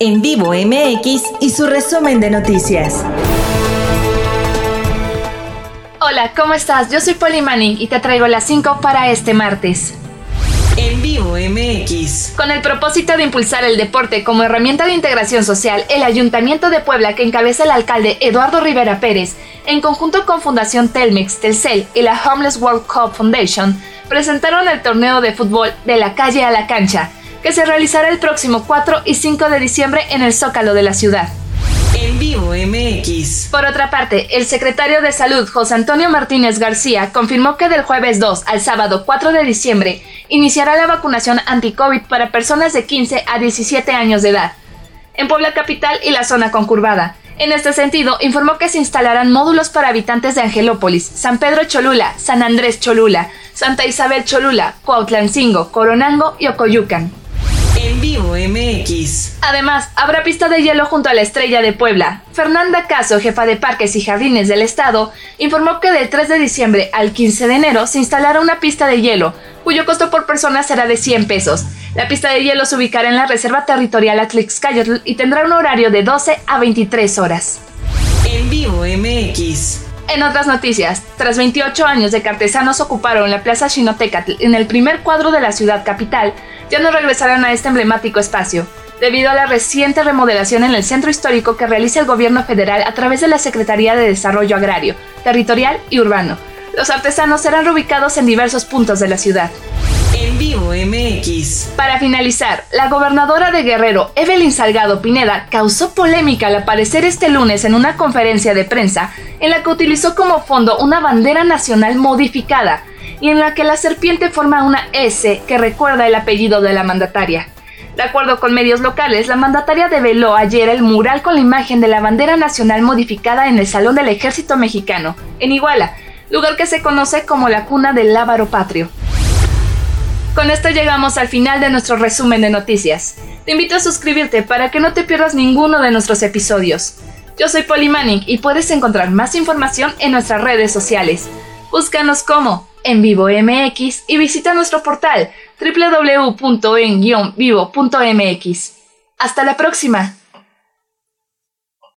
En Vivo MX y su resumen de noticias. Hola, ¿cómo estás? Yo soy Polly Manning y te traigo las 5 para este martes. En Vivo MX. Con el propósito de impulsar el deporte como herramienta de integración social, el Ayuntamiento de Puebla, que encabeza el alcalde Eduardo Rivera Pérez, en conjunto con Fundación Telmex, Telcel y la Homeless World Cup Foundation, presentaron el torneo de fútbol de la calle a la cancha, que se realizará el próximo 4 y 5 de diciembre en el Zócalo de la ciudad. En Vivo MX. Por otra parte, el secretario de Salud, José Antonio Martínez García, confirmó que del jueves 2 al sábado 4 de diciembre iniciará la vacunación anti-COVID para personas de 15 a 17 años de edad, en Puebla Capital y la zona concurbada. En este sentido, informó que se instalarán módulos para habitantes de Angelópolis, San Pedro Cholula, San Andrés Cholula, Santa Isabel Cholula, Cuautlancingo, Coronango y Ocoyucan. En Vivo MX. Además, habrá pista de hielo junto a la Estrella de Puebla. Fernanda Caso, jefa de Parques y Jardines del Estado, informó que del 3 de diciembre al 15 de enero se instalará una pista de hielo, cuyo costo por persona será de 100 pesos. La pista de hielo se ubicará en la Reserva Territorial Atlixcayotl y tendrá un horario de 12 a 23 horas. En Vivo MX. En otras noticias, tras 28 años de que artesanos ocuparon la Plaza Xinotecatl en el primer cuadro de la ciudad capital, ya no regresarán a este emblemático espacio, debido a la reciente remodelación en el centro histórico que realiza el gobierno federal a través de la Secretaría de Desarrollo Agrario, Territorial y Urbano. Los artesanos serán reubicados en diversos puntos de la ciudad. En Vivo MX. Para finalizar, la gobernadora de Guerrero, Evelyn Salgado Pineda, causó polémica al aparecer este lunes en una conferencia de prensa en la que utilizó como fondo una bandera nacional modificada y en la que la serpiente forma una S que recuerda el apellido de la mandataria. De acuerdo con medios locales, la mandataria develó ayer el mural con la imagen de la bandera nacional modificada en el Salón del Ejército Mexicano, en Iguala, lugar que se conoce como la cuna del lábaro patrio. Con esto llegamos al final de nuestro resumen de noticias. Te invito a suscribirte para que no te pierdas ninguno de nuestros episodios. Yo soy Polly Manning y puedes encontrar más información en nuestras redes sociales. Búscanos como En Vivo MX y visita nuestro portal www.en-vivo.mx. Hasta la próxima.